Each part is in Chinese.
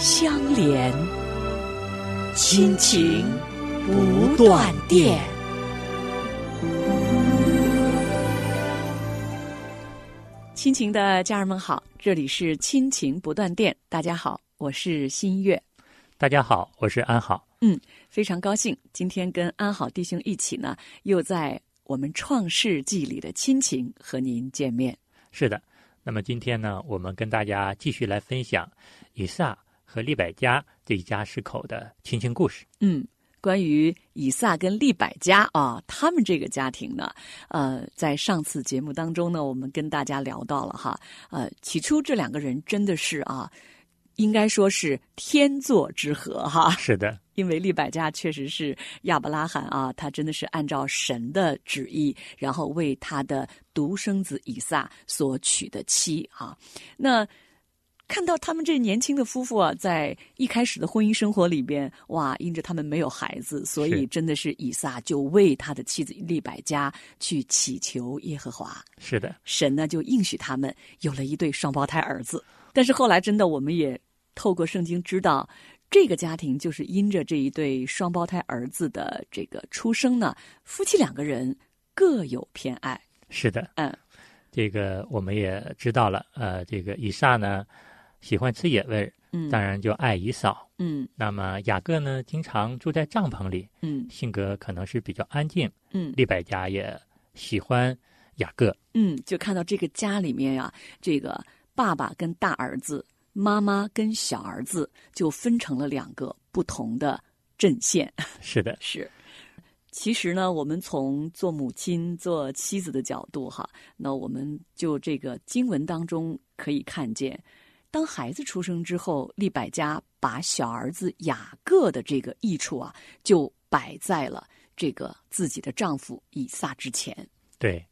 相连，亲情不断电。亲情的家人们好，这里是亲情不断电。大家好，我是新月。大家好，我是安好。嗯，非常高兴今天跟安好弟兄一起呢，又在我们创世纪里的亲情和您见面。是的，那么今天呢，我们跟大家继续来分享以撒和利百加这一家十口的亲情故事。嗯。关于以撒跟利百加啊，他们这个家庭呢，呃，在上次节目当中呢，我们跟大家聊到了哈，呃，起初这两个人真的是啊，应该说是天作之合哈。是的，因为利百加确实是亚伯拉罕啊，他真的是按照神的旨意，然后为他的独生子以撒所娶的妻啊，那。看到他们这年轻的夫妇啊，在一开始的婚姻生活里边，哇，因着他们没有孩子，所以真的是以撒就为他的妻子利百加去祈求耶和华。是的，神呢就应许他们有了一对双胞胎儿子。但是后来真的，我们也透过圣经知道，这个家庭就是因着这一对双胞胎儿子的这个出生呢，夫妻两个人各有偏爱。是的，嗯，这个我们也知道了。呃，这个以撒呢。喜欢吃野味，嗯，当然就爱姨嫂，嗯。那么雅各呢，经常住在帐篷里，嗯，性格可能是比较安静，嗯。利百加也喜欢雅各，嗯，就看到这个家里面呀，这个爸爸跟大儿子，妈妈跟小儿子，就分成了两个不同的阵线。是的，是。其实呢，我们从做母亲、做妻子的角度哈，那我们就这个经文当中可以看见。当孩子出生之后，利百加把小儿子雅各的这个益处啊，就摆在了这个自己的丈夫以撒之前。对，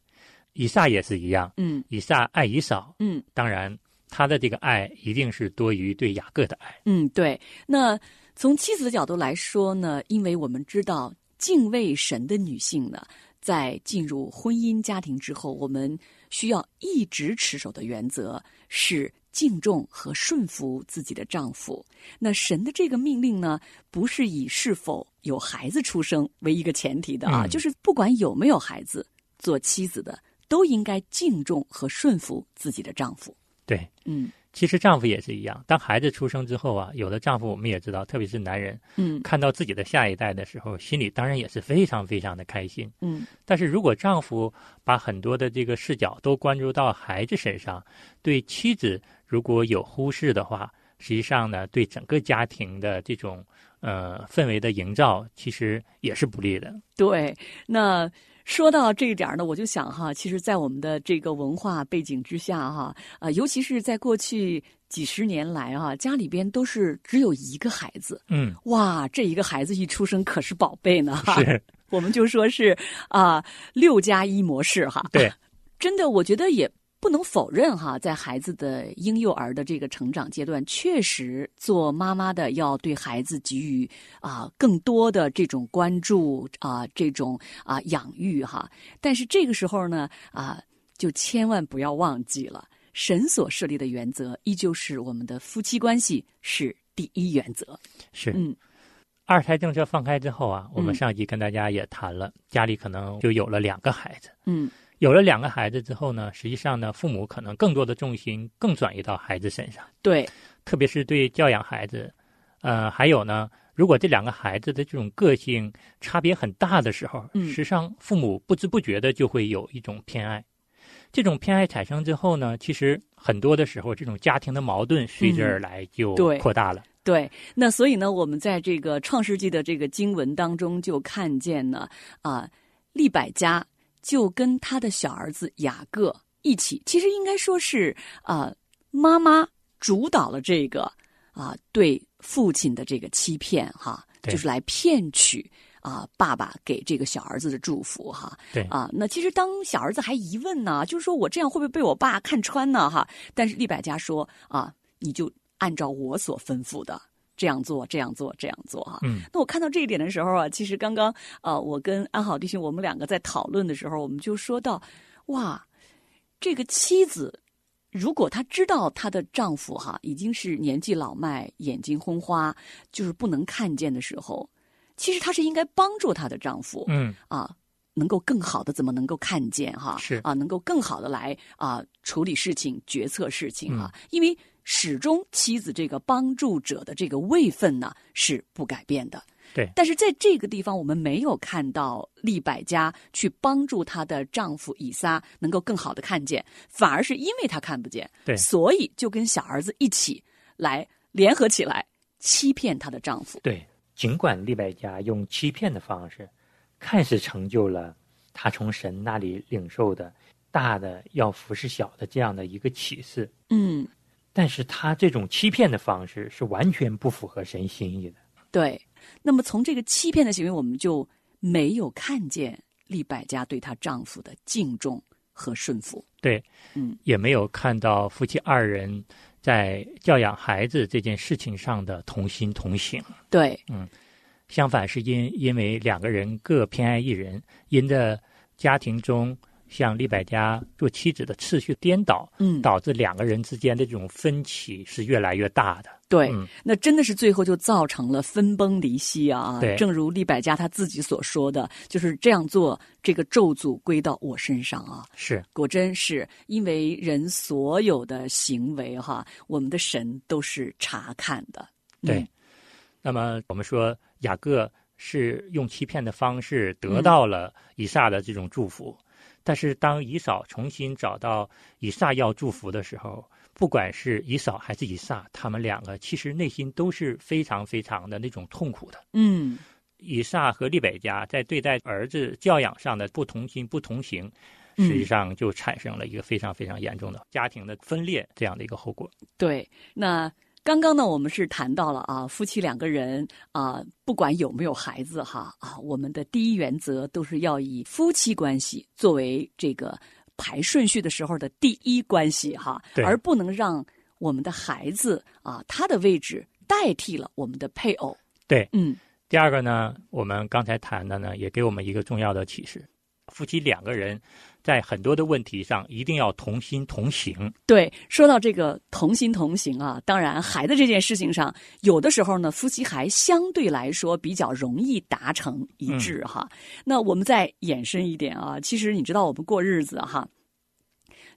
以撒也是一样。嗯，以撒爱以扫。嗯，当然，他的这个爱一定是多于对雅各的爱。嗯，对。那从妻子的角度来说呢，因为我们知道敬畏神的女性呢，在进入婚姻家庭之后，我们需要一直持守的原则是。敬重和顺服自己的丈夫，那神的这个命令呢，不是以是否有孩子出生为一个前提的啊，就是不管有没有孩子，做妻子的都应该敬重和顺服自己的丈夫。对，嗯。其实丈夫也是一样，当孩子出生之后啊，有的丈夫我们也知道，特别是男人，嗯，看到自己的下一代的时候，心里当然也是非常非常的开心，嗯。但是如果丈夫把很多的这个视角都关注到孩子身上，对妻子如果有忽视的话，实际上呢，对整个家庭的这种呃氛围的营造，其实也是不利的。对，那。说到这一点呢，我就想哈，其实，在我们的这个文化背景之下哈，啊，尤其是在过去几十年来啊，家里边都是只有一个孩子，嗯，哇，这一个孩子一出生可是宝贝呢，是，我们就说是啊，六加一模式哈，对，真的，我觉得也。不能否认哈，在孩子的婴幼儿的这个成长阶段，确实做妈妈的要对孩子给予啊更多的这种关注啊，这种啊养育哈。但是这个时候呢啊，就千万不要忘记了，神所设立的原则依旧是我们的夫妻关系是第一原则。是，嗯，二胎政策放开之后啊，我们上集跟大家也谈了，家里可能就有了两个孩子。嗯。有了两个孩子之后呢，实际上呢，父母可能更多的重心更转移到孩子身上。对，特别是对教养孩子，呃，还有呢，如果这两个孩子的这种个性差别很大的时候，嗯，实际上父母不知不觉的就会有一种偏爱。这种偏爱产生之后呢，其实很多的时候，这种家庭的矛盾随之而来就扩大了。对，那所以呢，我们在这个创世纪的这个经文当中就看见呢，啊，利百家。就跟他的小儿子雅各一起，其实应该说是啊，妈妈主导了这个啊对父亲的这个欺骗哈，就是来骗取啊爸爸给这个小儿子的祝福哈。对啊，那其实当小儿子还疑问呢，就是说我这样会不会被我爸看穿呢？哈，但是利百加说啊，你就按照我所吩咐的这样做，这样做，这样做哈。嗯，那我看到这一点的时候啊，其实刚刚啊，我跟安好弟兄我们两个在讨论的时候，我们就说到，哇，这个妻子。如果她知道她的丈夫哈已经是年纪老迈、眼睛昏花，就是不能看见的时候，其实她是应该帮助她的丈夫，嗯，啊，能够更好的怎么能够看见哈？是啊，能够更好的来啊处理事情、决策事情啊，因为始终妻子这个帮助者的这个位分呢是不改变的。对但是在这个地方，我们没有看到利百加去帮助她的丈夫以撒能够更好的看见，反而是因为她看不见，对所以就跟小儿子一起来联合起来欺骗她的丈夫。对。尽管利百加用欺骗的方式，看似成就了她从神那里领受的大的要服侍小的这样的一个启示，嗯，但是他这种欺骗的方式是完全不符合神心意的。对，那么从这个欺骗的行为，我们就没有看见利百家对她丈夫的敬重和顺服。对，嗯，也没有看到夫妻二人在教养孩子这件事情上的同心同行。对，嗯相反，是因因为两个人各偏爱一人，因着家庭中像利百加做妻子的次序颠倒，嗯，导致两个人之间的这种分歧是越来越大的。对，嗯那真的是最后就造成了分崩离析啊！对正如利百加他自己所说的，就是这样做，这个咒诅归到我身上啊！是果真是因为人所有的行为哈，我们的神都是查看的。对。嗯那么我们说雅各是用欺骗的方式得到了以撒的这种祝福，但是当以扫重新找到以撒要祝福的时候，不管是以扫还是以撒，他们两个其实内心都是非常非常的那种痛苦的。嗯，以撒和利百加在对待儿子教养上的不同心不同行，嗯实际上就产生了一个非常非常严重的家庭的分裂这样的一个后果。对，那刚刚呢，我们是谈到了啊，夫妻两个人啊，不管有没有孩子哈啊，我们的第一原则都是要以夫妻关系作为这个排顺序的时候的第一关系哈，对。而不能让我们的孩子啊他的位置代替了我们的配偶。对，嗯。第二个呢，我们刚才谈的呢，也给我们一个重要的启示：夫妻两个人在很多的问题上一定要同心同行。对，说到这个同心同行啊，当然孩子这件事情上，有的时候呢，夫妻还相对来说比较容易达成一致哈。那我们再延伸一点啊，其实你知道我们过日子哈。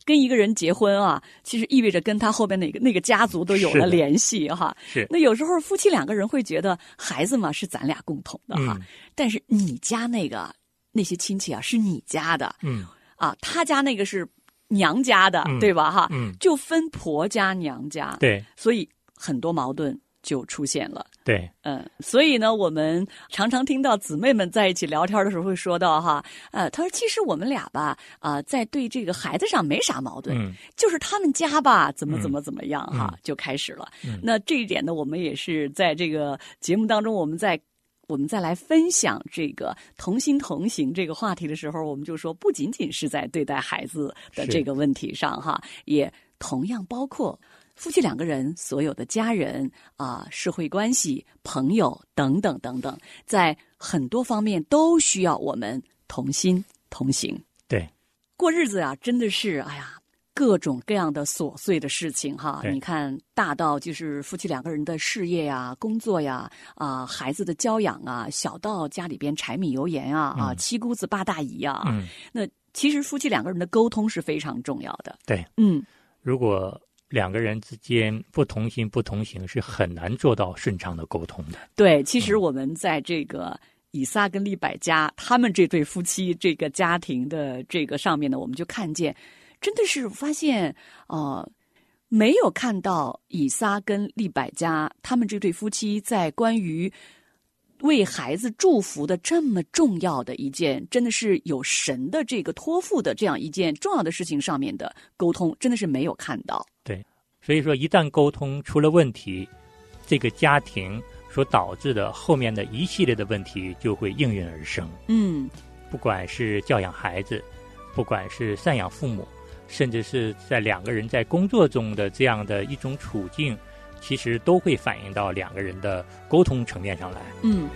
跟一个人结婚啊，其实意味着跟他后边那个那个家族都有了联系哈。是那有时候夫妻两个人会觉得孩子嘛是咱俩共同的哈，嗯但是你家那个那些亲戚啊是你家的，嗯啊，他家那个是娘家的，嗯对吧？哈，嗯，就分婆家娘家，，对所以很多矛盾就出现了。对嗯，所以呢，我们常常听到姊妹们在一起聊天的时候会说到哈，呃，他说其实我们俩吧，啊、在对这个孩子上没啥矛盾，嗯就是他们家吧，怎么嗯怎么怎么样哈，嗯就开始了。嗯那这一点呢，我们也是在这个节目当中，我们在我们再来分享这个同心同行这个话题的时候，我们就说，不仅仅是在对待孩子的这个问题上哈，也同样包括。夫妻两个人，所有的家人啊、社会关系、朋友等等等等，在很多方面都需要我们同心同行。对过日子啊，真的是哎呀，各种各样的琐碎的事情哈。你看，大到就是夫妻两个人的事业呀、工作呀、啊、孩子的教养啊，小到家里边柴米油盐啊、啊嗯七姑子八大姨啊，嗯，那其实夫妻两个人的沟通是非常重要的。对。嗯，如果两个人之间不同心不同行，是很难做到顺畅的沟通的。对，其嗯实我们在这个以撒跟利百加他们这对夫妻这个家庭的这个上面呢，我们就看见，真的是发现，呃，没有看到以撒跟利百加他们这对夫妻在关于为孩子祝福的这么重要的一件，真的是有神的这个托付的这样一件重要的事情上面的沟通，真的是没有看到。对，所以说一旦沟通出了问题，这个家庭所导致的后面的一系列的问题就会应运而生。嗯，不管是教养孩子，不管是赡养父母。甚至是在两个人在工作中的这样的一种处境其实都会反映到两个人的沟通层面上来。嗯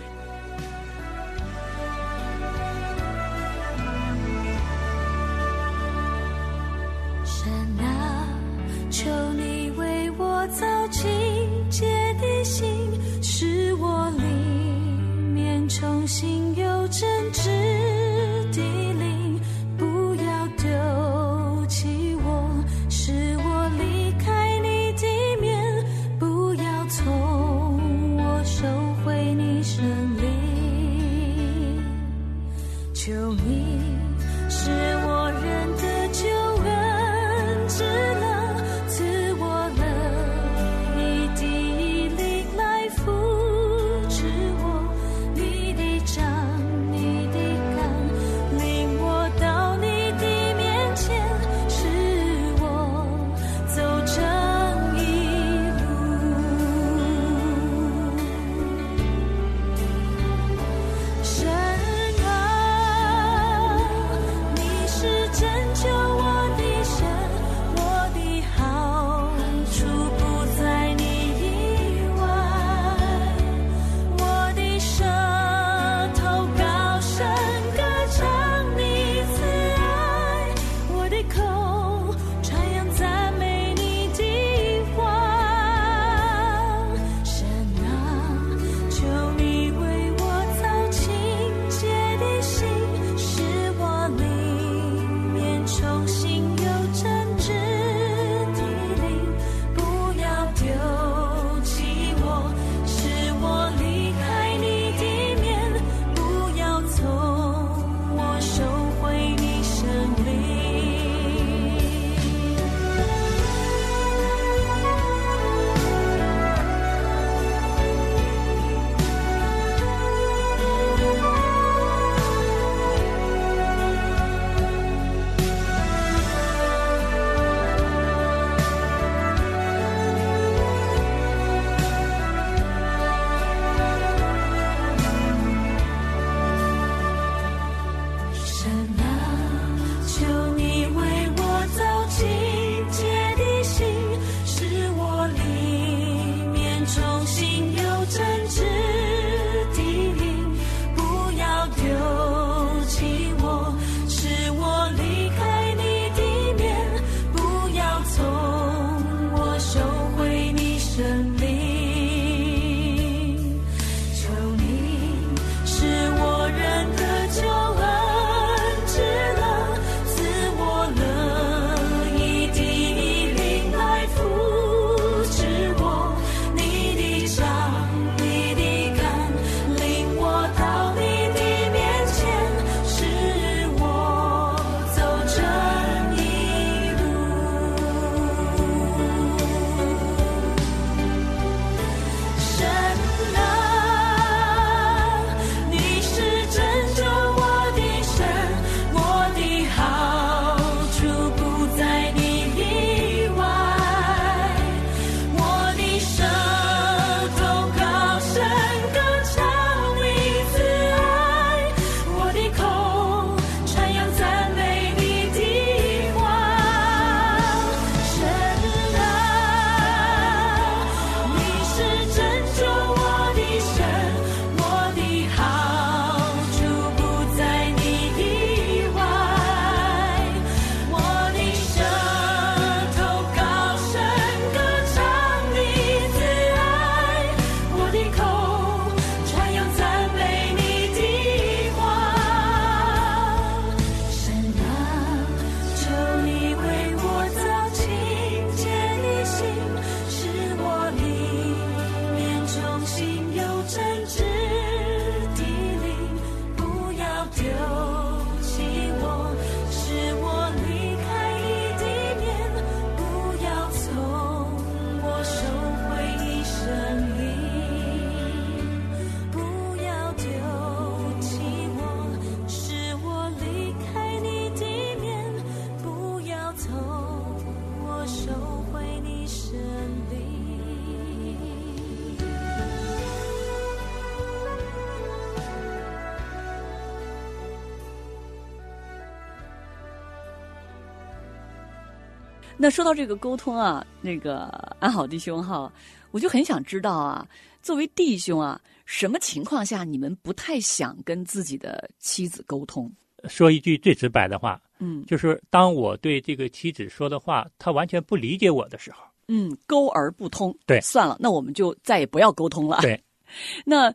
那说到这个沟通啊，那个安好弟兄哈，我就很想知道啊，作为弟兄啊，什么情况下你们不太想跟自己的妻子沟通？说一句最直白的话，嗯就是当我对这个妻子说的话，她完全不理解我的时候，嗯，沟而不通。对算了，那我们就再也不要沟通了。对，那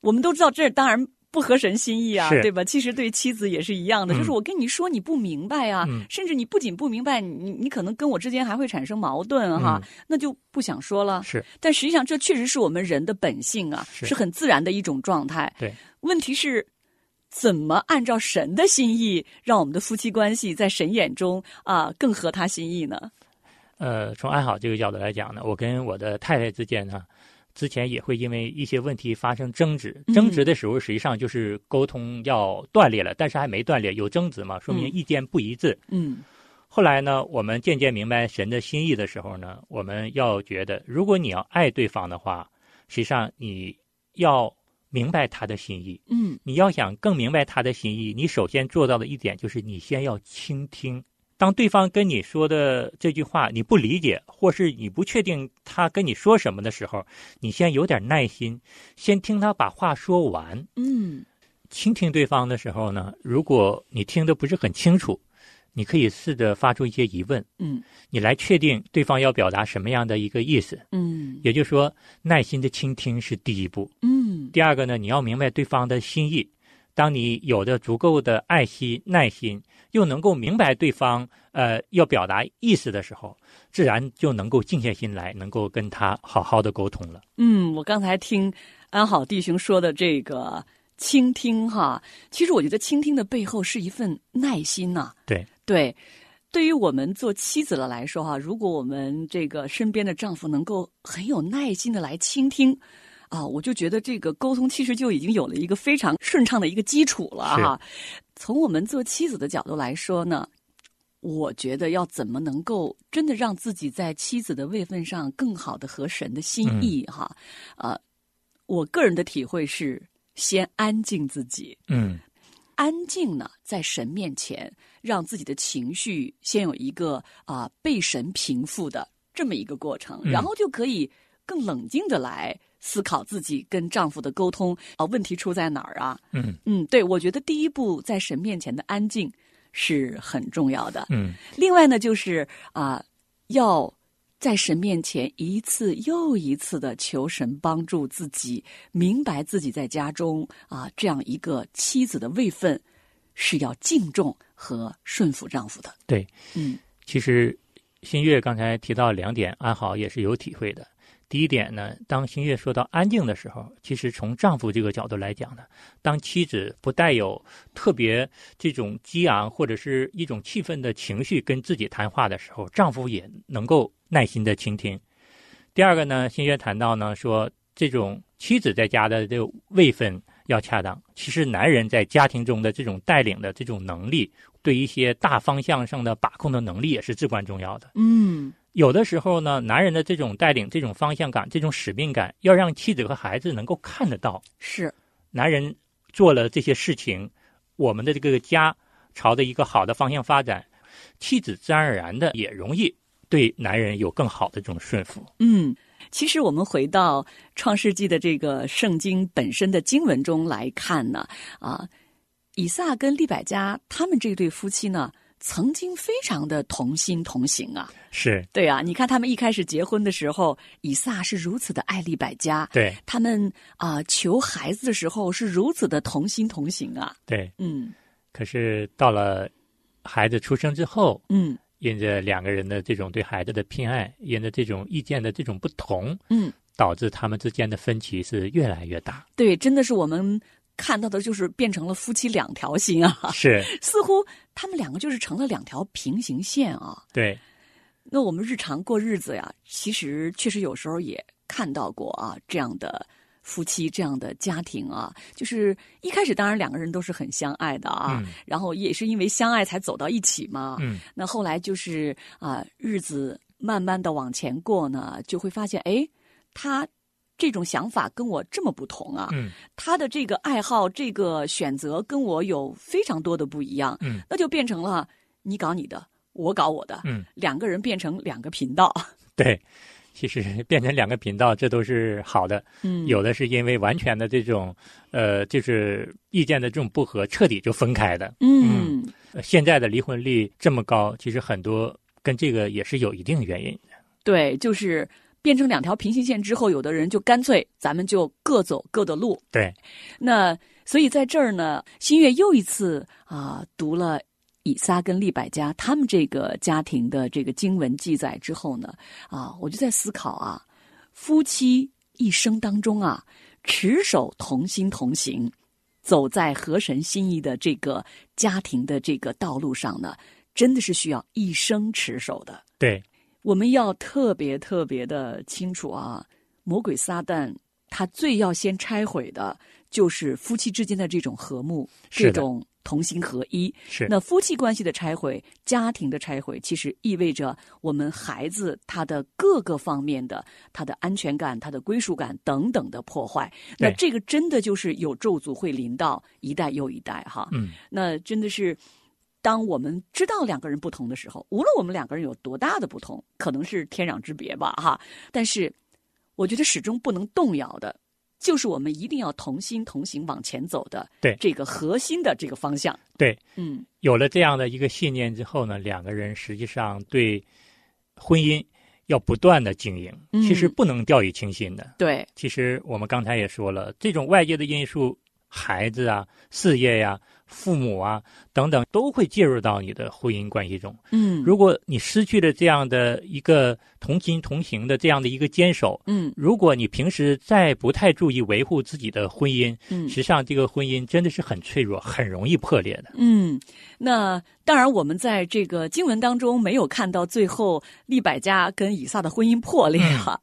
我们都知道，这当然不合神心意啊，对吧？其实对妻子也是一样的，嗯就是我跟你说你不明白啊，嗯甚至你不仅不明白，你你可能跟我之间还会产生矛盾哈，嗯那就不想说了。是但实际上，这确实是我们人的本性啊，是是很自然的一种状态。对，问题是。怎么按照神的心意，让我们的夫妻关系在神眼中啊更合他心意呢？呃，从爱好这个角度来讲呢，我跟我的太太之间呢，之前也会因为一些问题发生争执。嗯争执的时候，实际上就是沟通要断裂了，但是还没断裂，有争执嘛，说明嗯意见不一致。嗯后来呢，我们渐渐明白神的心意的时候呢，我们要觉得，如果你要爱对方的话，实际上你要明白他的心意。嗯你要想更明白他的心意，你首先做到的一点就是你先要倾听。当对方跟你说的这句话你不理解，或是你不确定他跟你说什么的时候，你先有点耐心，先听他把话说完。嗯倾听对方的时候呢，如果你听的不是很清楚，你可以试着发出一些疑问，嗯你来确定对方要表达什么样的一个意思。嗯也就是说，耐心的倾听是第一步。嗯第二个呢，你要明白对方的心意。当你有着足够的爱心、耐心，又能够明白对方呃要表达意思的时候，自然就能够静下心来，能够跟他好好的沟通了。嗯，我刚才听安好弟兄说的这个倾听哈，其实我觉得倾听的背后是一份耐心呐、对对，对于我们做妻子的来说哈，如果我们这个身边的丈夫能够很有耐心的来倾听。啊，我就觉得这个沟通其实就已经有了一个非常顺畅的一个基础了哈。从我们做妻子的角度来说呢，我觉得要怎么能够真的让自己在妻子的位分上更好的合神的心意哈，呃，我个人的体会是先安静自己，嗯。安静呢，在神面前，让自己的情绪先有一个啊、被神平复的这么一个过程，嗯。然后就可以更冷静的来思考自己跟丈夫的沟通啊、问题出在哪儿啊？嗯嗯，对，我觉得第一步在神面前的安静是很重要的。嗯另外呢，就是啊、要在神面前一次又一次的求神帮助自己，明白自己在家中啊、这样一个妻子的位分是要敬重和顺服丈夫的。对。嗯其实新月刚才提到两点，安好也是有体会的。第一点呢，当新月说到安静的时候，其实从丈夫这个角度来讲呢，当妻子不带有特别这种激昂或者是一种气愤的情绪跟自己谈话的时候，丈夫也能够耐心的倾听。第二个呢，新月谈到呢，说这种妻子在家的这个位分要恰当，其实男人在家庭中的这种带领的这种能力，对一些大方向上的把控的能力也是至关重要的。嗯有的时候呢，男人的这种带领、这种方向感、这种使命感，要让妻子和孩子能够看得到，是男人做了这些事情，我们的这个家朝着一个好的方向发展，妻子自然而然的也容易对男人有更好的这种顺服。嗯。其实我们回到创世纪的这个圣经本身的经文中来看呢，啊，以撒跟利百加他们这对夫妻呢，曾经非常的同心同行啊。是对啊，你看他们一开始结婚的时候，以撒是如此的爱利百加，对他们啊、求孩子的时候是如此的同心同行啊。对，嗯可是到了孩子出生之后，嗯因着两个人的这种对孩子的偏爱，因着这种意见的这种不同，嗯，导致他们之间的分歧是越来越大。对，真的是我们看到的就是变成了夫妻两条心啊，是，似乎他们两个就是成了两条平行线啊。对，那我们日常过日子呀，其实确实有时候也看到过啊这样的夫妻这样的家庭啊，就是一开始当然两个人都是很相爱的啊，嗯。然后也是因为相爱才走到一起嘛。嗯。那后来就是啊、日子慢慢的往前过呢，就会发现，哎，他这种想法跟我这么不同啊，嗯他的这个爱好、这个选择跟我有非常多的不一样，嗯那就变成了你搞你的，我搞我的，嗯，两个人变成两个频道，对，其实变成两个频道，这都是好的。嗯，有的是因为完全的这种呃，就是意见的这种不合，彻底就分开的。嗯呃现在的离婚率这么高，其实很多跟这个也是有一定原因的。对，就是变成两条平行线之后，有的人就干脆咱们就各走各的路。对，那所以在这儿呢，新月又一次啊、读了以撒跟利百加他们这个家庭的这个经文记载之后呢，啊，我就在思考啊，夫妻一生当中啊，持守同心同行，走在合神心意的这个家庭的这个道路上呢，真的是需要一生持守的。对，我们要特别特别的清楚啊，魔鬼撒旦他最要先拆毁的就是夫妻之间的这种和睦，这种同心合一。是那夫妻关系的拆毁，家庭的拆毁，其实意味着我们孩子他的各个方面的他的安全感、他的归属感等等的破坏。那这个真的就是有咒诅会临到一代又一代哈。嗯，那真的是，当我们知道两个人不同的时候，无论我们两个人有多大的不同，可能是天壤之别吧，哈。但是，我觉得始终不能动摇的，就是我们一定要同心同行往前走的，对这个核心的这个方向。对，嗯有了这样的一个信念之后呢，两个人实际上对婚姻要不断的经营，嗯其实不能掉以轻心的。对，其实我们刚才也说了，这种外界的因素，孩子啊、事业呀、父母啊等等，都会介入到你的婚姻关系中。嗯，如果你失去了这样的一个同心同行的这样的一个坚守，嗯。如果你平时再不太注意维护自己的婚姻，嗯。实际上这个婚姻真的是很脆弱，很容易破裂的。嗯，那当然，我们在这个经文当中没有看到最后利百加跟以撒的婚姻破裂哈、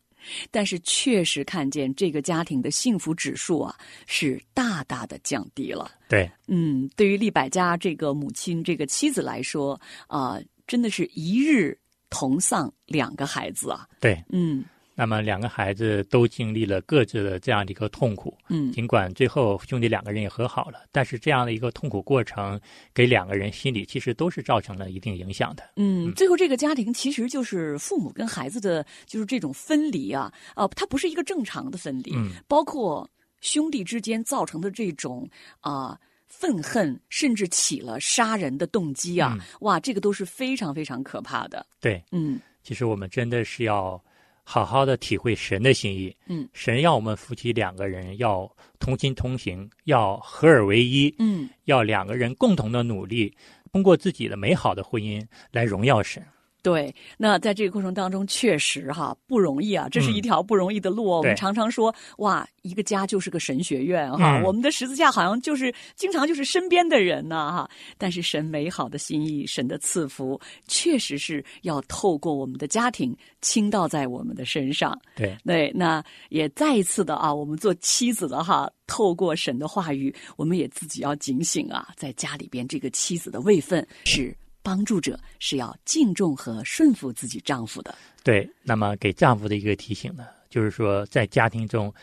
但是确实看见这个家庭的幸福指数啊是大大的降低了。对，嗯，对于利百家这个母亲、这个妻子来说啊、真的是一日同丧两个孩子啊。对。嗯那么两个孩子都经历了各自的这样的一个痛苦，嗯尽管最后兄弟两个人也和好了，但是这样的一个痛苦过程，给两个人心里其实都是造成了一定影响的。嗯，最后这个家庭其实就是父母跟孩子的就是这种分离啊，啊，它不是一个正常的分离，嗯包括兄弟之间造成的这种啊。愤恨，甚至起了杀人的动机啊！嗯哇，这个都是非常非常可怕的。对，嗯其实我们真的是要好好的体会神的心意。嗯神要我们夫妻两个人要同心同行，要合而为一，嗯要两个人共同的努力，通过自己的美好的婚姻来荣耀神。对，那在这个过程当中，确实哈不容易啊，这是一嗯条不容易的路哦。我们常常说，哇，一个家就是个神学院哈，嗯我们的十字架好像就是经常就是身边的人呐、哈。但是神美好的心意，神的赐福，确实是要透过我们的家庭倾倒在我们的身上。对，对，那也再一次的啊，我们做妻子的哈，透过神的话语，我们也自己要警醒啊，在家里边这个妻子的位分是帮助者，是要敬重和顺服自己丈夫的。对，那么给丈夫的一个提醒呢，就是说在家庭中，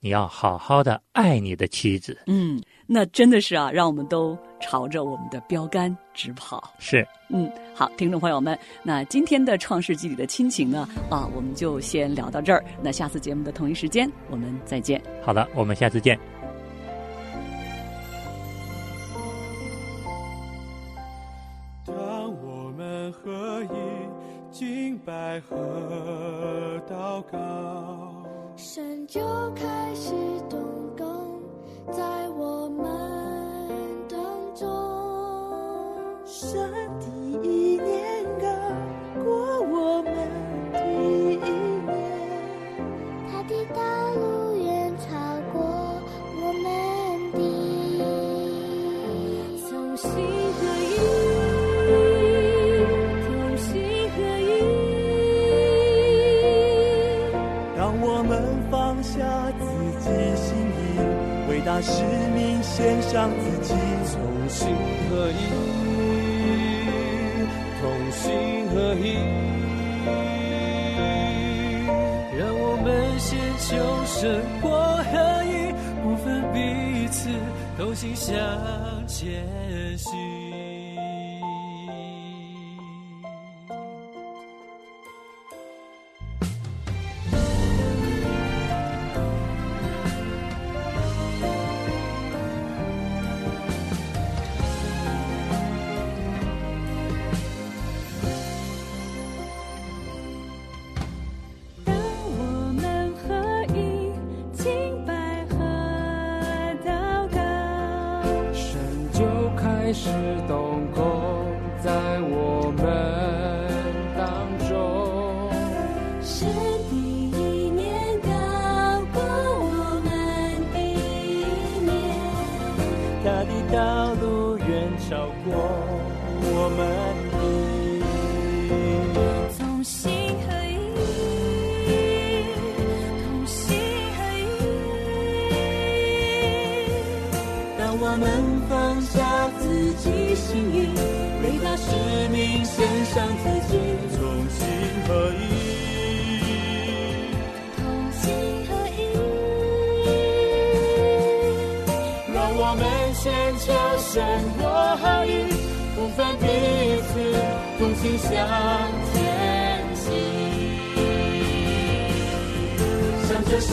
你要好好的爱你的妻子。嗯，那真的是啊，让我们都朝着我们的标杆直跑。是，嗯，好，听众朋友们，那今天的《创世纪》里的亲情呢，啊，我们就先聊到这儿。那下次节目的同一时间，我们再见。好的，我们下次见。拜和祷告。神就开始动工在我们当中。神的意念放下自己心意，为大使命献上自己，同心合一，同心合一。让我们先求生活合一，不分彼此，同心向前行。献上自己，同心合一。同心合一，让我们先求生活合一，不分彼此，同心向前行。向着世